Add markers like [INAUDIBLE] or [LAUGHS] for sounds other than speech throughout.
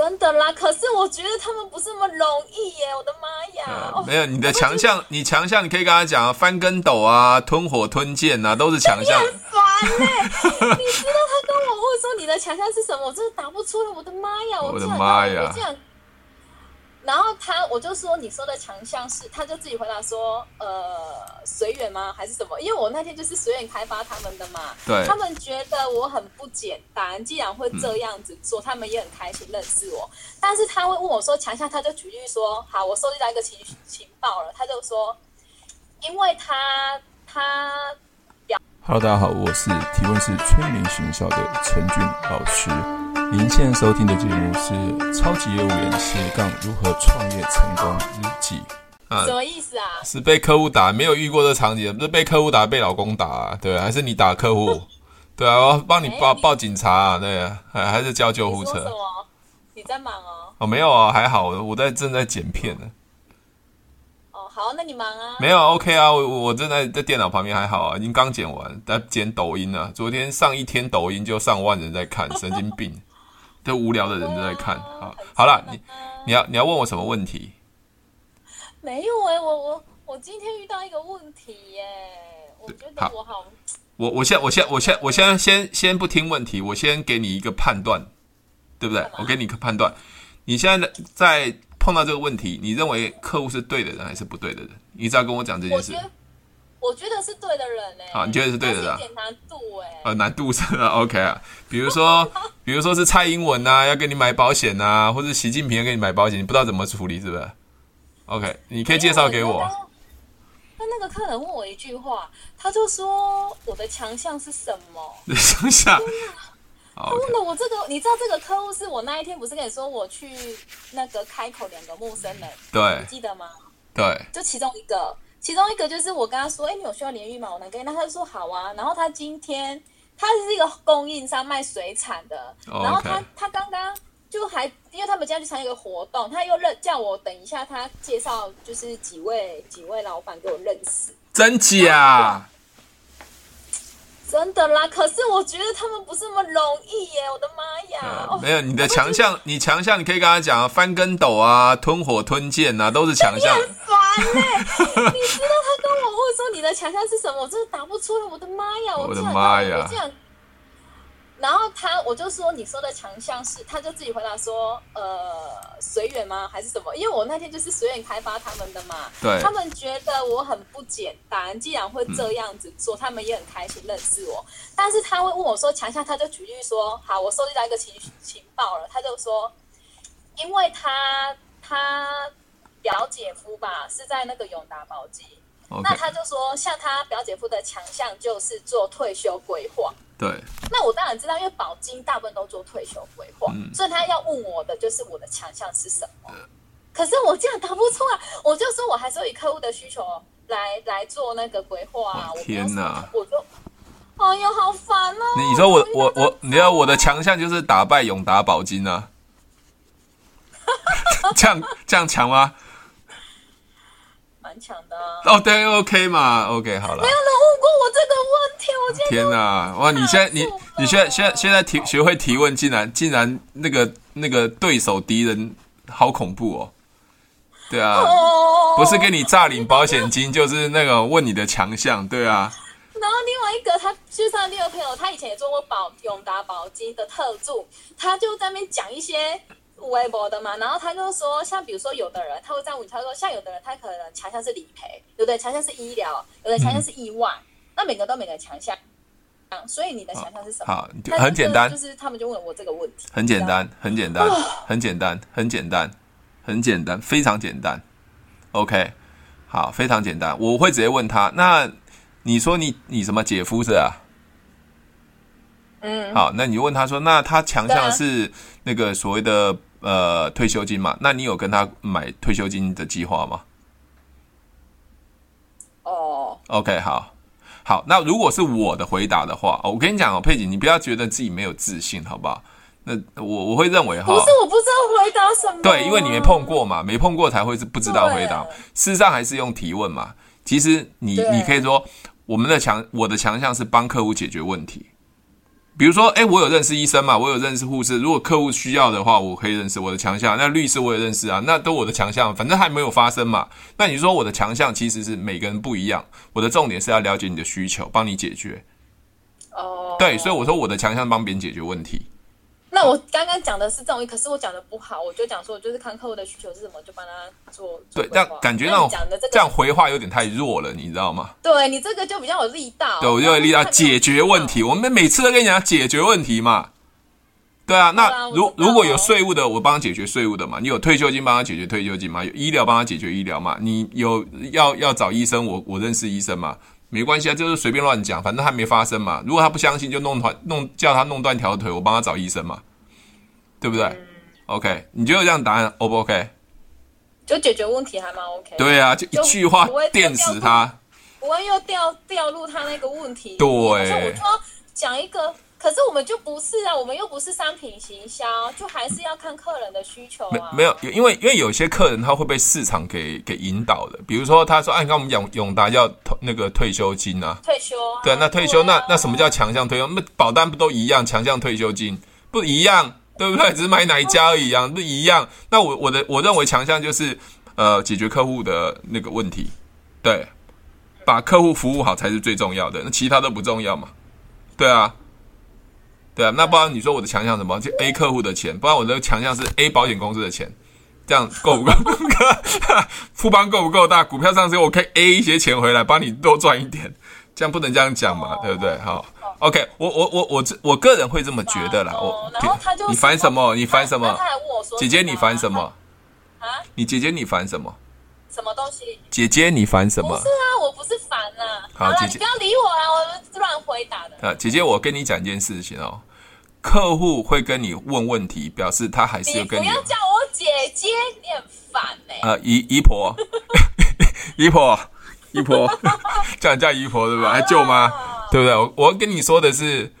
真的啦，可是我觉得他们不是那么容易耶！我的妈呀！嗯、没有你的强项，你强项你可以跟他讲啊，翻跟斗啊，吞火吞剑啊，都是强项。你很烦呢，[LAUGHS] 你知道他跟我问说你的强项是什么，我真的答不出来。我的妈呀！我的妈呀！然后他，我就说你说的强项是，他就自己回答说，呃，随缘吗？还是什么？因为我那天就是随缘开发他们的嘛。对。他们觉得我很不简单，既然会这样子做，嗯、他们也很开心认识我。但是他会问我说强项，他就举例说，好，我收集到一个情情报了，他就说，因为他他表。Hello，大家好，我是提问是催眠学校的陈俊老师。您现在收听的节目是《超级业务员斜杠如何创业成功日记》啊？什么意思啊？是被客户打，没有遇过这场景，不是被客户打，被老公打啊？对，还是你打客户？[LAUGHS] 对啊，我要帮你报报警察啊？对啊，还还是叫救护车？你，你在忙哦？哦，没有啊，还好，我在正在剪片呢。哦好，那你忙啊？没有，OK 啊，我我正在在电脑旁边，还好啊，已经刚剪完，在剪抖音啊。昨天上一天抖音就上万人在看，神经病。都无聊的人都在看，好，好了，你你要你要问我什么问题？没有哎、欸，我我我今天遇到一个问题耶，我觉得我好，我我先我先我先我先先先不听问题，我先给你一个判断，对不对？我给你一个判断，你现在在碰到这个问题，你认为客户是对的人还是不对的人？你只要跟我讲这件事。我觉得是对的人呢、欸。好，你觉得是对的人。有点难度哎、欸。呃，难度是 [LAUGHS] OK 啊。比如说，[LAUGHS] 比如说是蔡英文啊，要给你买保险呐、啊，或者习近平要给你买保险，你不知道怎么处理，是不是？OK，你可以介绍给我。那那个客人问我一句话，他就说：“我的强项是什么？” [LAUGHS] 强项。他问了我这个，你知道这个客户是我那一天不是跟你说我去那个开口两个陌生人，对，你记得吗？对，就其中一个。其中一个就是我跟他说：“哎，你有需要联浴吗？我能给你。”那他就说：“好啊。”然后他今天他是一个供应商卖水产的，oh. 然后他他刚刚就还因为他们今天去参加一个活动，他又认叫我等一下他介绍就是几位几位老板给我认识，真假？真的啦，可是我觉得他们不是那么容易耶！我的妈呀！嗯、没有你的强项，你强项你可以跟他讲啊，翻跟斗啊，吞火吞剑啊，都是强项。你很烦呢，你知道他跟我问说你的强项是什么，我真的答不出来。我的妈呀！我的妈呀！然后他，我就说你说的强项是，他就自己回答说，呃，随缘吗？还是什么？因为我那天就是随缘开发他们的嘛。对。他们觉得我很不简单，既然会这样子做，嗯、他们也很开心认识我。但是他会问我说强项，他就举例说，好，我收集到一个情情报了，他就说，因为他他表姐夫吧是在那个永达宝鸡.那他就说，像他表姐夫的强项就是做退休规划。对，那我当然知道，因为保金大部分都做退休规划，嗯、所以他要问我的就是我的强项是什么。嗯、可是我这样答不出来，我就说我还是以客户的需求来来做那个规划啊。天哪，我就，哎呦，好烦哦！你说我我我，你知道我的强项就是打败永达保金啊？[LAUGHS] 这样这样强吗？蛮强的哦、啊，对，OK 嘛，OK 好了。没有人问过我这个问题，我天哪！哇，你现在你你现在现在现在提学会提问，竟然竟然那个那个对手敌人好恐怖哦。对啊，哦、不是给你诈领保险金，就是那个问你的强项，对啊。然后另外一个，他就是他另一个朋友，他以前也做过保永达保金的特助，他就在那边讲一些。微博的嘛，然后他就说，像比如说有的人他会这样问，他说像有的人他可能强项是理赔，有的强项是医疗，有的强项是意外，嗯、那每个都每个强项，所以你的强项是什么？好，很简单，就是他们就问我这个问题，很简单，很简单，很简单，很简单，很简单，非常简单。OK，好，非常简单，我会直接问他，那你说你你什么姐夫是啊？嗯，好，那你问他说，那他强项是那个所谓的。呃，退休金嘛，那你有跟他买退休金的计划吗？哦，OK，好，好，那如果是我的回答的话，我跟你讲哦，佩姐，你不要觉得自己没有自信，好不好？那我我会认为哈，不是我不知道回答什么，对，因为你没碰过嘛，没碰过才会是不知道回答。事实上还是用提问嘛。其实你你可以说，我们的强，我的强项是帮客户解决问题。比如说，哎，我有认识医生嘛，我有认识护士。如果客户需要的话，我可以认识我的强项。那律师我也认识啊，那都我的强项。反正还没有发生嘛。那你说我的强项其实是每个人不一样。我的重点是要了解你的需求，帮你解决。哦，对，所以我说我的强项帮别人解决问题。那我刚刚讲的是这种，可是我讲的不好，我就讲说，我就是看客户的需求是什么，就帮他做。对，这样感觉那种讲的这个这样回话有点太弱了，你知道吗？对你这个就比较有力道。对，我就有力道解决问题。我们每次都跟你讲解决问题嘛。对啊，那如如果有税务的，我帮他解决税务的嘛。你有退休金，帮他解决退休金嘛。有医疗，帮他解决医疗嘛。你有要要找医生，我我认识医生嘛。没关系啊，就是随便乱讲，反正还没发生嘛。如果他不相信，就弄断弄叫他弄断条腿，我帮他找医生嘛，对不对、嗯、？OK，你觉得这样答案 O 不 OK？就解决问题还蛮 OK。对啊，就一句话电死他，不会又掉掉入他那个问题。对，我说讲一个。可是我们就不是啊，我们又不是商品行销，就还是要看客人的需求啊。没没有，因为因为有些客人他会被市场给给引导的，比如说他说，哎，你看我们永永达要那个退休金啊，退休啊，对，那退休那那什么叫强项退休？那保单不都一样？强项退休金不一样，对不对？只是买哪一家而已啊，不一样。那我我的我认为强项就是呃解决客户的那个问题，对，把客户服务好才是最重要的，那其他都不重要嘛，对啊。对啊，那不然你说我的强项什么？就 A 客户的钱，不然我的强项是 A 保险公司的钱，这样够不够？[LAUGHS] 富邦够不够大？股票上市我可以 A 一些钱回来，帮你多赚一点，这样不能这样讲嘛，对不对？好，OK，我我我我这我个人会这么觉得啦。我然后他就你烦什么？你烦什么？他还问我说：“姐姐你烦什么？啊？你姐姐你烦什么？什么东西？姐姐你烦什么？不是啊，我不是烦啊。好姐姐不要理我啊，我乱回答的。啊，姐姐，我跟你讲一件事情哦。客户会跟你问问题，表示他还是要跟你。你不要叫我姐姐，你很烦哎、欸。呃，姨姨婆，姨婆，[LAUGHS] 姨婆，[LAUGHS] [LAUGHS] 叫你叫姨婆对吧？还舅妈，对不对？我我跟你说的是，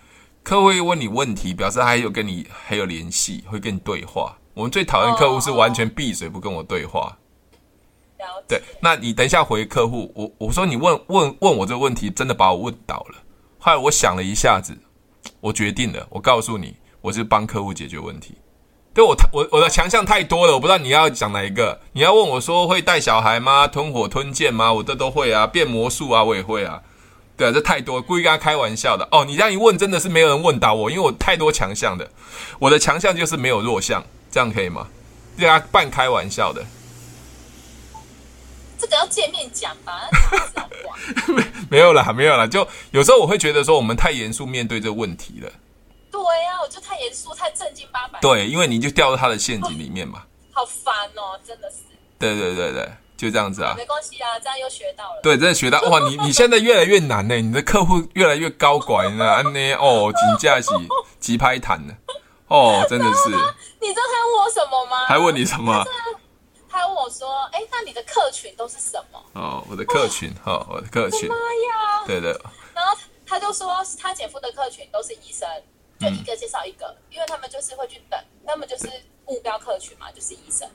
客户会问你问题，表示他还有跟你还有联系，会跟你对话。我们最讨厌客户是完全闭嘴不跟我对话。对，那你等一下回客户，我我说你问问问我这个问题，真的把我问倒了。后来我想了一下子。我决定了，我告诉你，我是帮客户解决问题。对我，我我的强项太多了，我不知道你要讲哪一个。你要问我说会带小孩吗？吞火吞剑吗？我这都会啊，变魔术啊，我也会啊。对啊，这太多，故意跟他开玩笑的。哦，你这样一问，真的是没有人问倒我，因为我太多强项的。我的强项就是没有弱项，这样可以吗？对啊，半开玩笑的。这个要见面讲吧，没 [LAUGHS] 没有啦，没有啦。就有时候我会觉得说，我们太严肃面对这个问题了。对呀、啊，我就太严肃，太正经八百。对，因为你就掉到他的陷阱里面嘛。好烦哦，真的是。对对对对，就这样子啊。没关系啊，这样又学到了。对，真的学到哇！你 [LAUGHS] 你现在越来越难呢，你的客户越来越高拐了，[LAUGHS] 安呢哦，请假起 [LAUGHS] 急拍谈呢，哦，真的是。你知道他问我什么吗？还问你什么？他问我说：“哎，那你的客群都是什么？”哦，我的客群，哈、哦，我的客群。妈呀！对对。然后他就说，他姐夫的客群都是医生，就一个介绍一个，嗯、因为他们就是会去等，他们就是目标客群嘛，就是医生。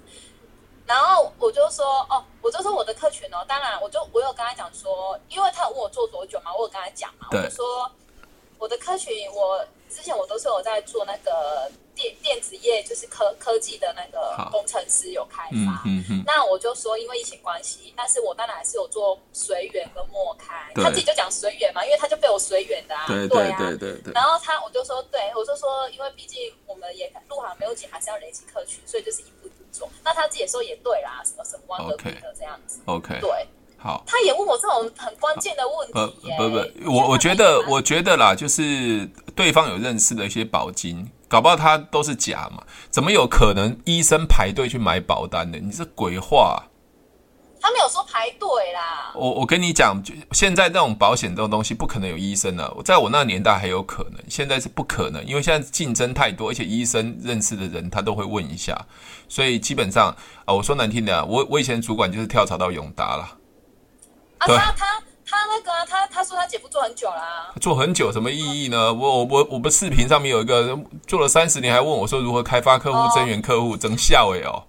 然后我就说：“哦，我就说我的客群哦，当然，我就我有跟他讲说，因为他问我做多久嘛，我有跟他讲嘛，我就说我的客群，我之前我都是有在做那个。”电电子业就是科科技的那个工程师有开发，嗯嗯、那我就说因为疫情关系，但是我当然还是有做随缘跟莫开，对他自己就讲随缘嘛，因为他就被我随缘的啊，对对啊，对对对对，然后他我就说，对我就说，因为毕竟我们也入行没有几，还是要累积客群，所以就是一步那他自己也说也对啦，什么什么这样子，OK，对，好，他也问我这种很关键的问题耶，不不不，我我觉得我觉得啦，就是对方有认识的一些保金。搞不好他都是假嘛？怎么有可能医生排队去买保单的？你这鬼话啊！他没有说排队啦。我我跟你讲，就现在这种保险这种东西不可能有医生啊。在我那个年代还有可能，现在是不可能，因为现在竞争太多，而且医生认识的人他都会问一下，所以基本上啊，我说难听点啊，我我以前主管就是跳槽到永达了。啊，他他。他那个、啊，他他说他姐夫做很久啦、啊，做很久什么意义呢？我我我我们视频上面有一个做了三十年，还问我说如何开发客户、增援客户，真笑哎哦！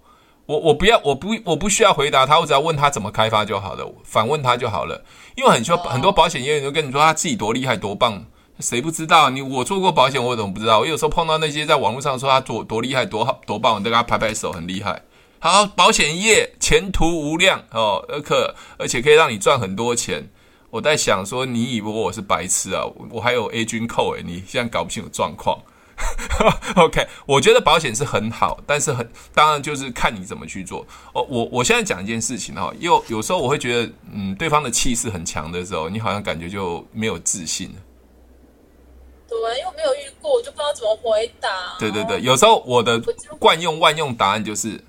我我不要，我不我不需要回答他，我只要问他怎么开发就好了，反问他就好了。因为很多很多保险业务员都跟你说他自己多厉害多棒，谁不知道？你我做过保险，我怎么不知道？我有时候碰到那些在网络上说他多多厉害、多好、多棒，我都给他拍拍手，很厉害。好，保险业前途无量哦，而可而且可以让你赚很多钱。我在想说，你以为我是白痴啊？我还有 A 军扣诶，你现在搞不清楚状况。[LAUGHS] OK，我觉得保险是很好，但是很当然就是看你怎么去做。哦，我我现在讲一件事情哈，有有时候我会觉得，嗯，对方的气势很强的时候，你好像感觉就没有自信。对，因为我没有遇过，我就不知道怎么回答。对对对，有时候我的惯用万用答案就是，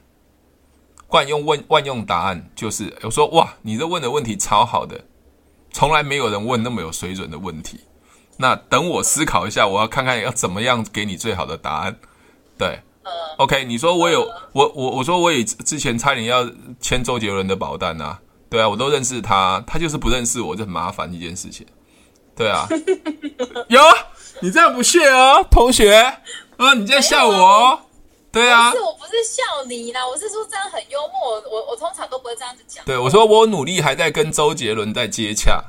惯用问万用答案就是，我说哇，你这问的问题超好的，从来没有人问那么有水准的问题。那等我思考一下，我要看看要怎么样给你最好的答案。对，OK，你说我有我我我说我也之前差点要签周杰伦的保单啊，对啊，我都认识他，他就是不认识我，就很麻烦一件事情。对啊，[LAUGHS] 有你这样不屑哦，同学啊，你在笑我哦？对啊，不是，我不是笑你啦，我是说这样很幽默，我我通常都不会这样子讲。对，我说我努力还在跟周杰伦在接洽。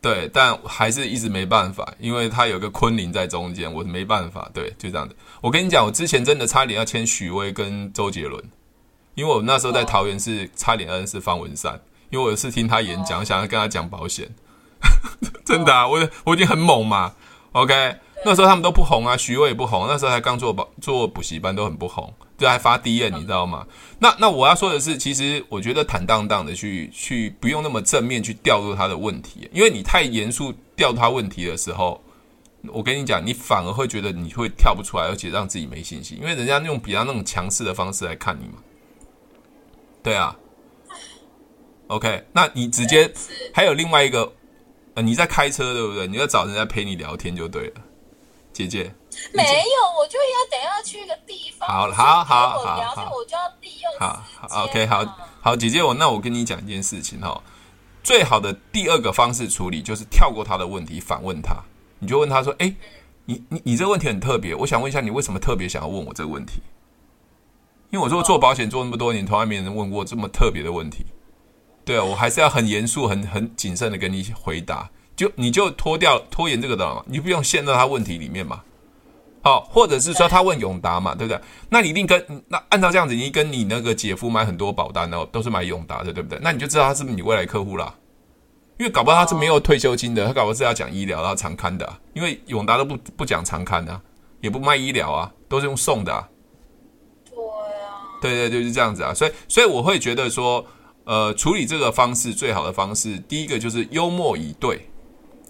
对，但还是一直没办法，因为他有个昆凌在中间，我没办法。对，就这样子。我跟你讲，我之前真的差点要签许巍跟周杰伦，因为我那时候在桃园是差点认识方文山，因为我有次听他演讲，想要跟他讲保险，[LAUGHS] 真的啊，我我已经很猛嘛。OK，那时候他们都不红啊，许巍也不红，那时候还刚做保做补习班，都很不红。就还发 DM，你知道吗？那那我要说的是，其实我觉得坦荡荡的去去，不用那么正面去调入他的问题，因为你太严肃调他问题的时候，我跟你讲，你反而会觉得你会跳不出来，而且让自己没信心，因为人家用比较那种强势的方式来看你嘛。对啊，OK，那你直接还有另外一个，呃，你在开车对不对？你要找人家陪你聊天就对了，姐姐。没有，我就要等下去一个地方。好，好，好，好，好，我就要利用好，OK，好，好，姐姐，我那我跟你讲一件事情哦。最好的第二个方式处理就是跳过他的问题，反问他。你就问他说：“哎，你你你这个问题很特别，我想问一下，你为什么特别想要问我这个问题？因为我说做保险做那么多年，从来没人问过这么特别的问题。对啊，我还是要很严肃、很很谨慎的跟你回答。就你就脱掉拖延这个的嘛，你不用陷到他问题里面嘛。”好，或者是说他问永达嘛，对不对？那你一定跟那按照这样子，你跟你那个姐夫买很多保单哦，都是买永达的，对不对？那你就知道他是不是你未来客户啦。因为搞不好他是没有退休金的，他搞不好是要讲医疗，然后长看的啊。因为永达都不不讲长刊的啊，也不卖医疗啊，都是用送的啊。对啊。对对，就是这样子啊。所以所以我会觉得说，呃，处理这个方式最好的方式，第一个就是幽默以对，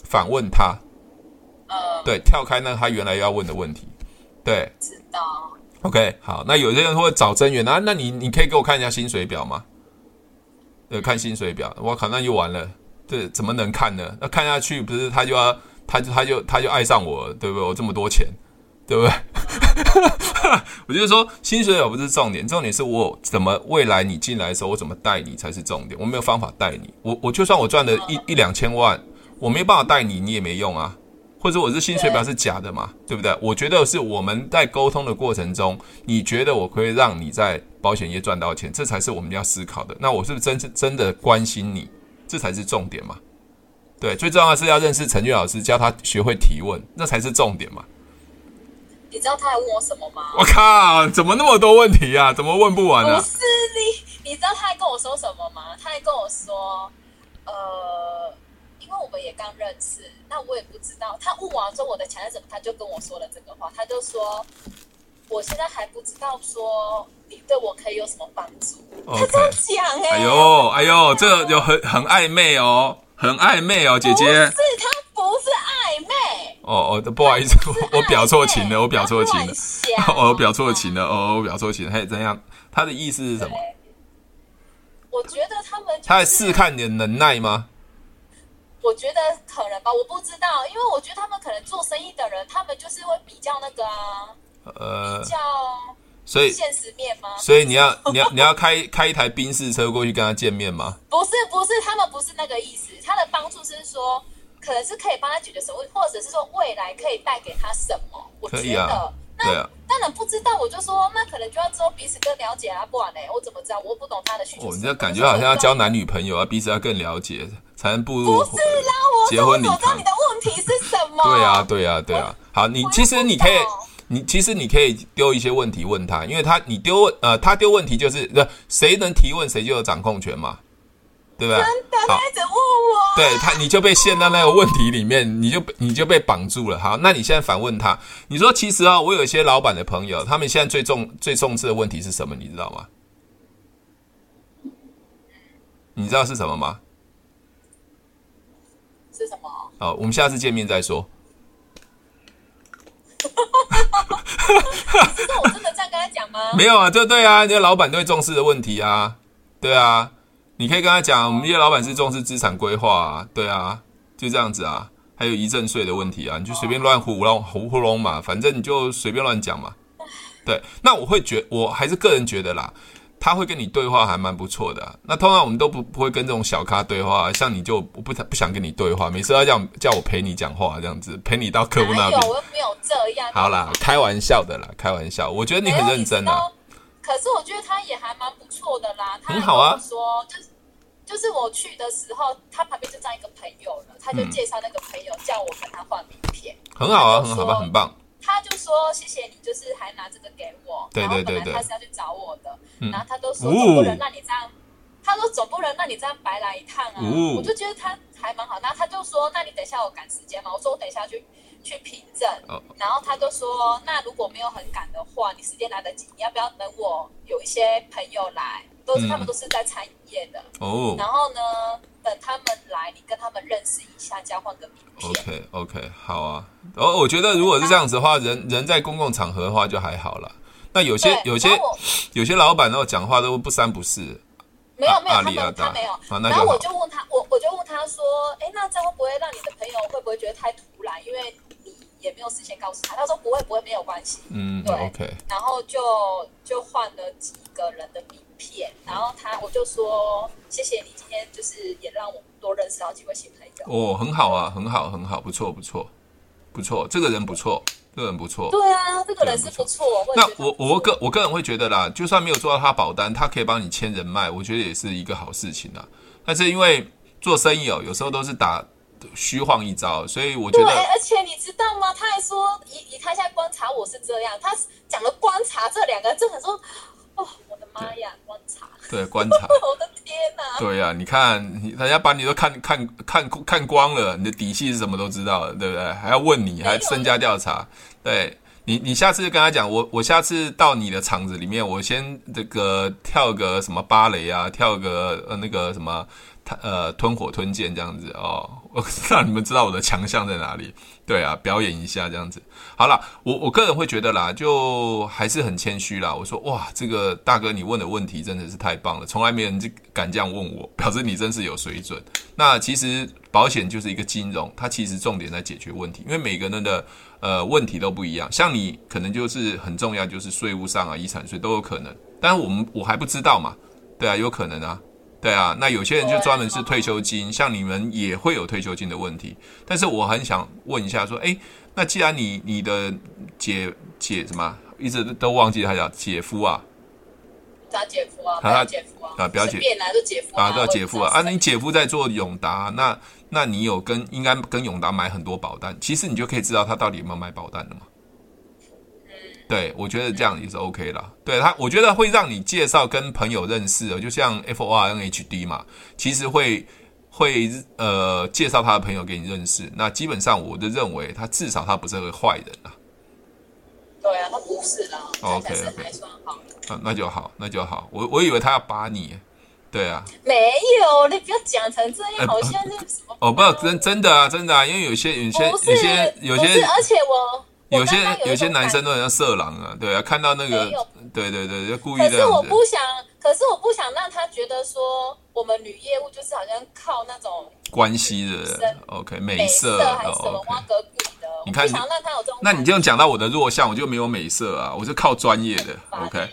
反问他。呃，对，跳开那他原来要问的问题，对，知道。OK，好，那有些人会找增员啊，那你你可以给我看一下薪水表吗？呃，看薪水表，我靠，那就完了，这怎么能看呢？那看下去不是他就要，他就他就他就爱上我，对不对？我这么多钱，对不对？[LAUGHS] 我就是说，薪水表不是重点，重点是我怎么未来你进来的时候，我怎么带你才是重点。我没有方法带你，我我就算我赚了一一两千万，我没办法带你，你也没用啊。或者我是薪水表是假的嘛？对不对？我觉得是我们在沟通的过程中，你觉得我可以让你在保险业赚到钱，这才是我们要思考的。那我是不是真真的关心你？这才是重点嘛？对，最重要的是要认识陈俊老师，教他学会提问，那才是重点嘛。你知道他还问我什么吗？我靠，怎么那么多问题啊？怎么问不完啊？不是你，你知道他还跟我说什么吗？他还跟我说，刚认识，那我也不知道。他问完之后我的强是什么，他就跟我说了这个话。他就说：“我现在还不知道说你对我可以有什么帮助。Okay. ”他这样讲哎、欸，哎呦哎呦，这个有很很暧昧哦，很暧昧哦，姐姐。不是，他不是暧昧。哦哦，不好意思，我表错情了，我表错情了，[LAUGHS] 我表错情了，哦，我表错情了。嘿，怎样？他的意思是什么？我觉得他们、就是、他在试看你的能耐吗？我觉得可能吧，我不知道，因为我觉得他们可能做生意的人，他们就是会比较那个啊，呃，比较，所以现实面吗？所以你要 [LAUGHS] 你要你要开开一台宾士车过去跟他见面吗？不是不是，他们不是那个意思，他的帮助是说，可能是可以帮他解决什么，或者是说未来可以带给他什么？我觉得，啊那对啊，不知道，我就说那可能就要之后彼此更了解啊，不然呢，我怎么知道？我不懂他的需求。哦，你这感觉好像要交男女朋友啊，彼此要更了解。才能步入不是啦，我结婚。我知道你的问题是什么？对啊，对啊，对啊。好，你其实你可以，你其实你可以丢一些问题问他，因为他你丢问呃，他丢问题就是呃，谁能提问谁就有掌控权嘛，对不对？真的，他一直问我，对他你就被陷到那个问题里面，你就你就被绑住了。好，那你现在反问他，你说其实啊，我有一些老板的朋友，他们现在最重最重视的问题是什么？你知道吗？你知道是什么吗？是什么？好，我们下次见面再说。哈哈哈哈哈！我真的这样跟他讲吗？[LAUGHS] 没有啊，对对啊，你的老板最重视的问题啊，对啊，你可以跟他讲，我们这些老板是重视资产规划啊，对啊，就这样子啊，还有遗赠税的问题啊，你就随便乱胡乱胡胡弄嘛，反正你就随便乱讲嘛。对，那我会觉，我还是个人觉得啦。他会跟你对话还蛮不错的、啊，那通常我们都不不会跟这种小咖对话，像你就我不不想跟你对话，每次要叫叫我陪你讲话这样子，陪你到客户那边。我又没有这样。好啦，开玩笑的啦，开玩笑。我觉得你很认真啊。可是我觉得他也还蛮不错的啦。很好啊。说就是就是我去的时候，他旁边就站一个朋友了，他就介绍那个朋友叫我跟他换名片。很好啊，很好吧，很棒。他就说谢谢你，就是还拿这个给我。对对对对。他是要去找我的，然后他都说总不能让你这样，他说总不能让你这样白来一趟啊。我就觉得他还蛮好。然后他就说，那你等一下我赶时间嘛。我说我等一下去去凭证。然后他就说，那如果没有很赶的话，你时间来得及，你要不要等我有一些朋友来，都是他们都是在餐饮业的。哦。然后呢，等他们来，你跟他们认识一下，交换个名片。OK OK，好啊。哦，我觉得如果是这样子的话，人人在公共场合的话就还好了。那有些有些有些老板，然后讲话都不三不四。没有没有，他没有他没有。然后我就问他，我我就问他说，哎，那这样会不会让你的朋友会不会觉得太突然？因为你也没有事先告诉他。他说不会不会，没有关系。嗯，对。OK。然后就就换了几个人的名片，然后他我就说谢谢你今天就是也让我多认识到几位新朋友。哦，很好啊，很好很好，不错不错。不错，这个人不错，这个人不错。对啊，这个人是不错。那我我个我个人会觉得啦，就算没有做到他保单，他可以帮你签人脉，我觉得也是一个好事情啦。但是因为做生意哦，有时候都是打虚晃一招，所以我觉得。对，而且你知道吗？他还说以以他现在观察我是这样，他讲了观察这两个字，很说。哦，我的妈呀！观察，对，观察。[LAUGHS] 我的天哪！对呀、啊，你看，人家把你都看看看看光了，你的底细是什么都知道了，对不对？还要问你，还身家调查。对你，你下次就跟他讲，我我下次到你的场子里面，我先这个跳个什么芭蕾啊，跳个呃那个什么。呃，吞火吞剑这样子哦，我 [LAUGHS] 让你们知道我的强项在哪里。对啊，表演一下这样子。好了，我我个人会觉得啦，就还是很谦虚啦。我说哇，这个大哥你问的问题真的是太棒了，从来没人敢这样问我，表示你真是有水准。那其实保险就是一个金融，它其实重点在解决问题，因为每个人的呃问题都不一样。像你可能就是很重要，就是税务上啊，遗产税都有可能。但是我们我还不知道嘛，对啊，有可能啊。对啊，那有些人就专门是退休金，像你们也会有退休金的问题。但是我很想问一下，说，哎，那既然你你的姐姐什么，一直都忘记他叫姐夫啊？他姐夫啊，他姐夫啊，啊，表姐，就姐夫啊，叫姐夫啊。啊，你姐夫在做永达，那那你有跟应该跟永达买很多保单，其实你就可以知道他到底有没有买保单了嘛。对，我觉得这样也是 OK 啦。对他，我觉得会让你介绍跟朋友认识的，就像 FORNHD 嘛，其实会会呃介绍他的朋友给你认识。那基本上我就认为他至少他不是个坏人啊。对啊，他不是啦。OK OK，啊，那就好，那就好。我我以为他要把你，对啊。没有，你不要讲成这样，好像是什么？哦，不，真真的啊，真的啊，因为有些有些有些有些，而且我。有些有，些男生都很像色狼啊，对啊，看到那个，对对对，就故意的。可是我不想，可是我不想让他觉得说我们女业务就是好像靠那种关系的，OK，美色还是什么挖格比的。你看，想让他有这种，那你这样讲到我的弱项，我就没有美色啊，我是靠专业的，OK。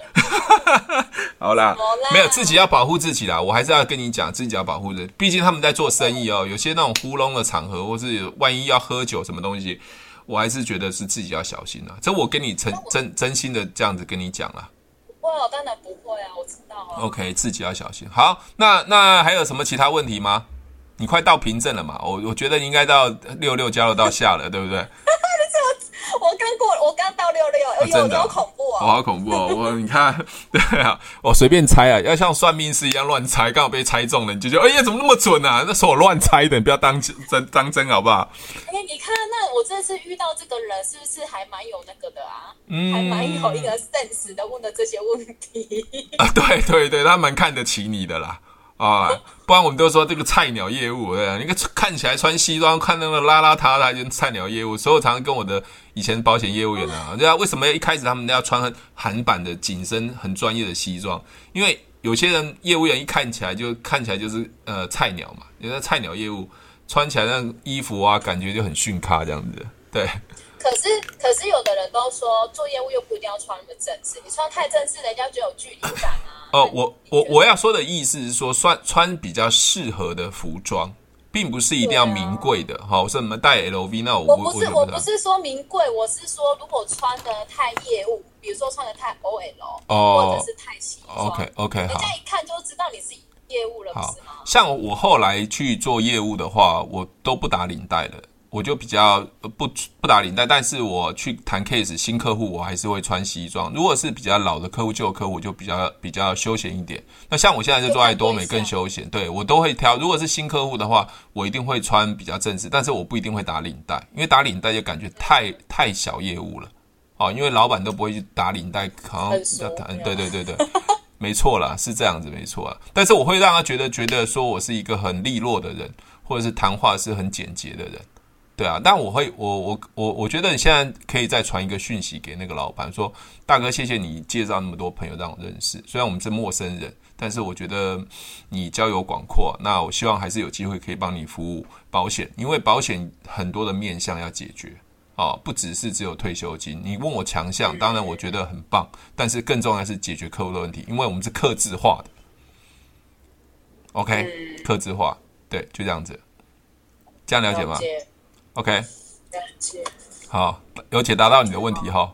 [LAUGHS] 好啦，没有自己要保护自己啦，我还是要跟你讲，自己要保护的，毕竟他们在做生意哦，有些那种糊弄的场合，或是万一要喝酒什么东西。我还是觉得是自己要小心啊，这我跟你真真真心的这样子跟你讲了。哇，当然不会啊，我知道啊。OK，自己要小心。好，那那还有什么其他问题吗？你快到凭证了嘛？我我觉得你应该到六六加入到下了，对不对？我刚到六六，哦、真的好恐怖哦，哦好恐怖哦！我你看，[LAUGHS] 对啊，我随便猜啊，要像算命师一样乱猜，刚好被猜中了，你就觉得哎呀，怎么那么准啊？那是我乱猜的，你不要当真当真好不好？哎，你看，那我这次遇到这个人，是不是还蛮有那个的啊？嗯，还蛮有一个 sense 的，问的这些问题啊，对对对，他蛮看得起你的啦。啊，不然我们都说这个菜鸟业务，对啊，你看看起来穿西装，看那个邋邋遢遢，就是菜鸟业务。所以我常常跟我的以前保险业务员啊，对啊，为什么一开始他们都要穿韩版的紧身、很专业的西装？因为有些人业务员一看起来就看起来就是呃菜鸟嘛，有的菜鸟业务穿起来那衣服啊，感觉就很逊咖这样子，对。可是，可是有的人都说做业务又不一定要穿那么正式，你穿太正式，人家就有距离感啊。哦，我我我要说的意思是说，穿穿比较适合的服装，并不是一定要名贵的。好、啊，什么带 LV 那我，我不是我，我不是说名贵，我是说如果穿的太业务，比如说穿的太 OL，哦，或者是太西装，OK OK，人家一看就知道你是业务了，是吗？像我后来去做业务的话，我都不打领带了。我就比较不不打领带，但是我去谈 case 新客户，我还是会穿西装。如果是比较老的客户、旧客户，就比较比较休闲一点。那像我现在就做爱多美，更休闲。对，我都会挑。如果是新客户的话，我一定会穿比较正式，但是我不一定会打领带，因为打领带就感觉太太小业务了。哦，因为老板都不会去打领带，好像要谈。对对对 [LAUGHS] 对，没错啦，是这样子，没错啊。但是我会让他觉得觉得说我是一个很利落的人，或者是谈话是很简洁的人。对啊，但我会，我我我我觉得你现在可以再传一个讯息给那个老板，说大哥，谢谢你介绍那么多朋友让我认识。虽然我们是陌生人，但是我觉得你交友广阔，那我希望还是有机会可以帮你服务保险，因为保险很多的面向要解决哦，不只是只有退休金。你问我强项，当然我觉得很棒，但是更重要的是解决客户的问题，因为我们是客制化的。OK，客制化，对，就这样子，这样了解吗了解。好，有解答到你的问题哈。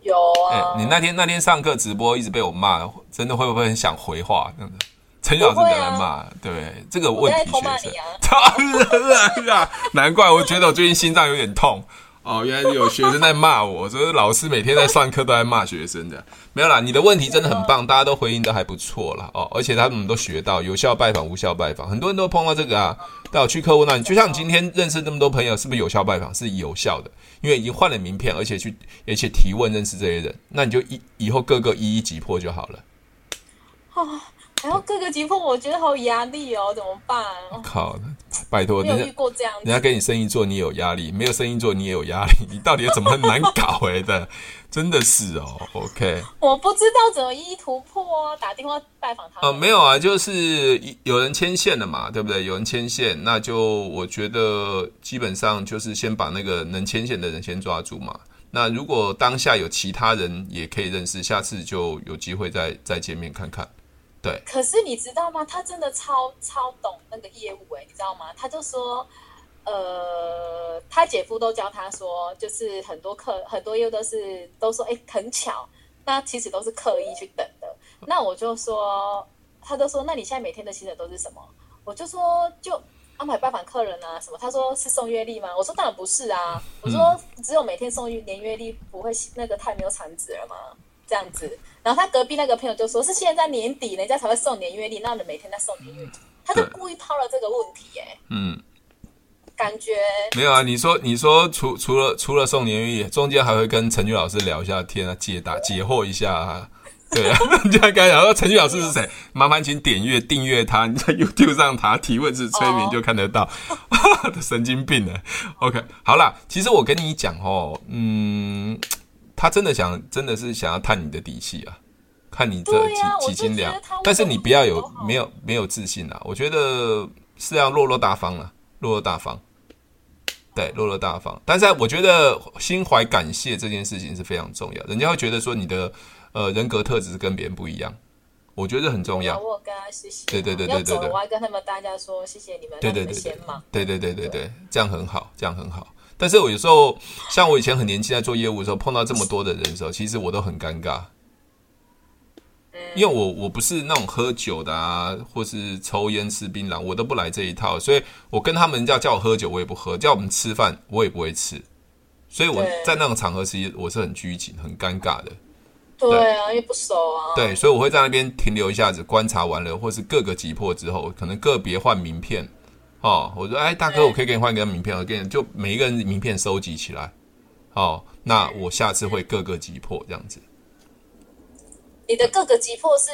有啊。你那天那天上课直播一直被我骂，真的会不会很想回话？这样子，陈老师在来骂，对？这个问题确实。[LAUGHS] 啊！难怪我觉得我最近心脏有点痛。哦，原来有学生在骂我，所 [LAUGHS] 以老师每天在上课都在骂学生的。没有啦，你的问题真的很棒，大家都回应都还不错啦。哦，而且他们都学到有效拜访、无效拜访，很多人都碰到这个啊。带我去客户那里，就像你今天认识这么多朋友，是不是有效拜访？是有效的，因为已经换了名片，而且去而且提问认识这些人，那你就一以后个个一一击破就好了。哦然后各个击破，我觉得好有压力哦，怎么办？靠，拜托，没有遇过这样子，人家给你生意做，你有压力；没有生意做，你也有压力。你到底怎么难搞 [LAUGHS] 哎的？真的是哦。OK，我不知道怎么一一突破啊，打电话拜访他。呃，没有啊，就是有人牵线了嘛，对不对？有人牵线，那就我觉得基本上就是先把那个能牵线的人先抓住嘛。那如果当下有其他人也可以认识，下次就有机会再再见面看看。对，可是你知道吗？他真的超超懂那个业务哎，你知道吗？他就说，呃，他姐夫都教他说，就是很多客很多业务都是都说，哎，很巧，那其实都是刻意去等的。那我就说，他都说，那你现在每天的行程都是什么？我就说，就安排拜访客人啊什么。他说是送月历吗？我说当然不是啊。我说只有每天送年月历，不会那个太没有产值了吗？这样子。然后他隔壁那个朋友就说：“是现在年底人家才会送年月历，那你每天在送年月历，他就故意抛了这个问题，哎，嗯，感觉没有啊。你说，你说除除了除了送年月历，中间还会跟陈俊老师聊一下天啊，解答解惑一下啊，对啊。[LAUGHS] 就刚才讲说陈俊老师是谁？麻烦请点阅订阅他，你在 YouTube 上他提问是催眠就看得到。哦、[LAUGHS] 神经病呢？OK，好啦，其实我跟你讲哦，嗯。”他真的想，真的是想要探你的底细啊，看你这几、啊、几斤两，但是你不要有没有没有自信啊，我觉得是要落落大方了、啊，落落大方，对，落落大方。但是我觉得心怀感谢这件事情是非常重要，人家会觉得说你的呃人格特质是跟别人不一样，我觉得很重要。我跟他谢谢，对对对对对对，我还跟他们大家说谢谢你们，对对对对，对对对对对，这样很好，这样很好。但是我有时候，像我以前很年轻在做业务的时候，碰到这么多的人的时候，其实我都很尴尬。因为我我不是那种喝酒的啊，或是抽烟吃槟榔，我都不来这一套，所以我跟他们要叫我喝酒，我也不喝；叫我们吃饭，我也不会吃。所以我在那种场合，其实我是很拘谨、很尴尬的。对，啊，因为不熟啊。对，所以我会在那边停留一下子，观察完了，或是各个击破之后，可能个别换名片。哦，我说，哎，大哥，我可以给你换一个名片，我给你，就每一个人名片收集起来。哦，那我下次会各个击破这样子。你的各个击破是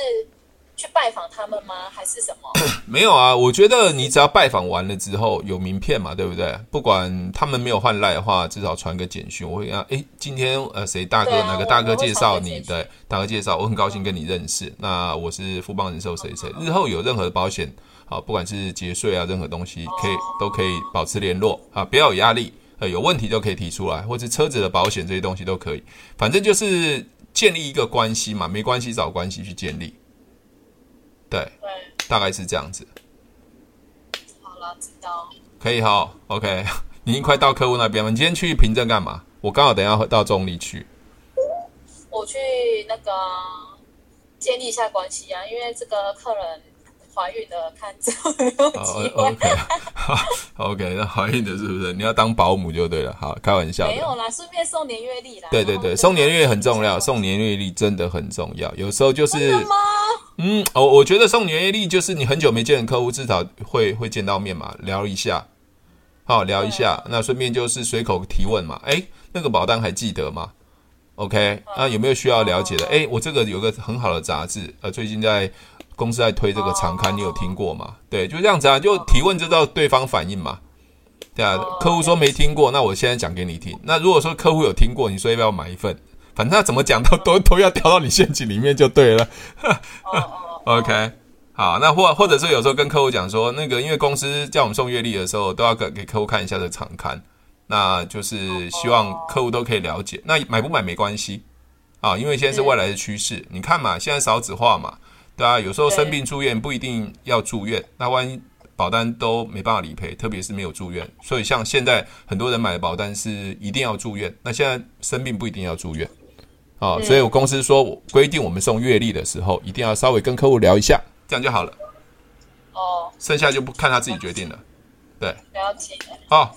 去拜访他们吗？还是什么？[COUGHS] 没有啊，我觉得你只要拜访完了之后有名片嘛，对不对？不管他们没有换赖的话，至少传个简讯。我会啊，哎，今天呃谁大哥、啊、哪个大哥介绍你？的，大哥介绍，我很高兴跟你认识。那我是富邦人寿谁谁，日后有任何保险，好，不管是节税啊，任何东西可以都可以保持联络啊，不要有压力，呃，有问题都可以提出来，或者车子的保险这些东西都可以，反正就是。建立一个关系嘛，没关系找关系去建立，对，对，大概是这样子。好了，知道。可以哈，OK。[LAUGHS] 你已经快到客户那边了，你今天去凭证干嘛？我刚好等一下到中立去。我去那个建立一下关系啊，因为这个客人。怀孕的看着没有机会。Oh, OK，好，OK，那怀孕的是不是？你要当保姆就对了。好，开玩笑。没有啦，顺便送年月历啦。对对对，送年月历很重要，送年月历真的很重要。有时候就是？嗯，我我觉得送年月历就是你很久没见的客户，至少会会见到面嘛，聊一下。好，聊一下，那顺便就是随口提问嘛。哎，那个保单还记得吗？OK，那有没有需要了解的？哎，我这个有个很好的杂志，呃，最近在。公司在推这个常刊，你有听过吗？对，就这样子啊，就提问就知道对方反应嘛。对啊，客户说没听过，那我现在讲给你听。那如果说客户有听过，你说要不要买一份？反正他怎么讲都 [LAUGHS] 都都要掉到你陷阱里面就对了。[LAUGHS] OK，好，那或或者是有时候跟客户讲说，那个因为公司叫我们送月历的时候，都要给给客户看一下这常刊，那就是希望客户都可以了解。那买不买没关系啊，因为现在是未来的趋势。你看嘛，现在少子化嘛。对啊，有时候生病住院不一定要住院，那万一保单都没办法理赔，特别是没有住院，所以像现在很多人买的保单是一定要住院，那现在生病不一定要住院，啊，所以我公司说我规定我们送月历的时候，一定要稍微跟客户聊一下，这样就好了。哦，剩下就不看他自己决定了。对，了解。好。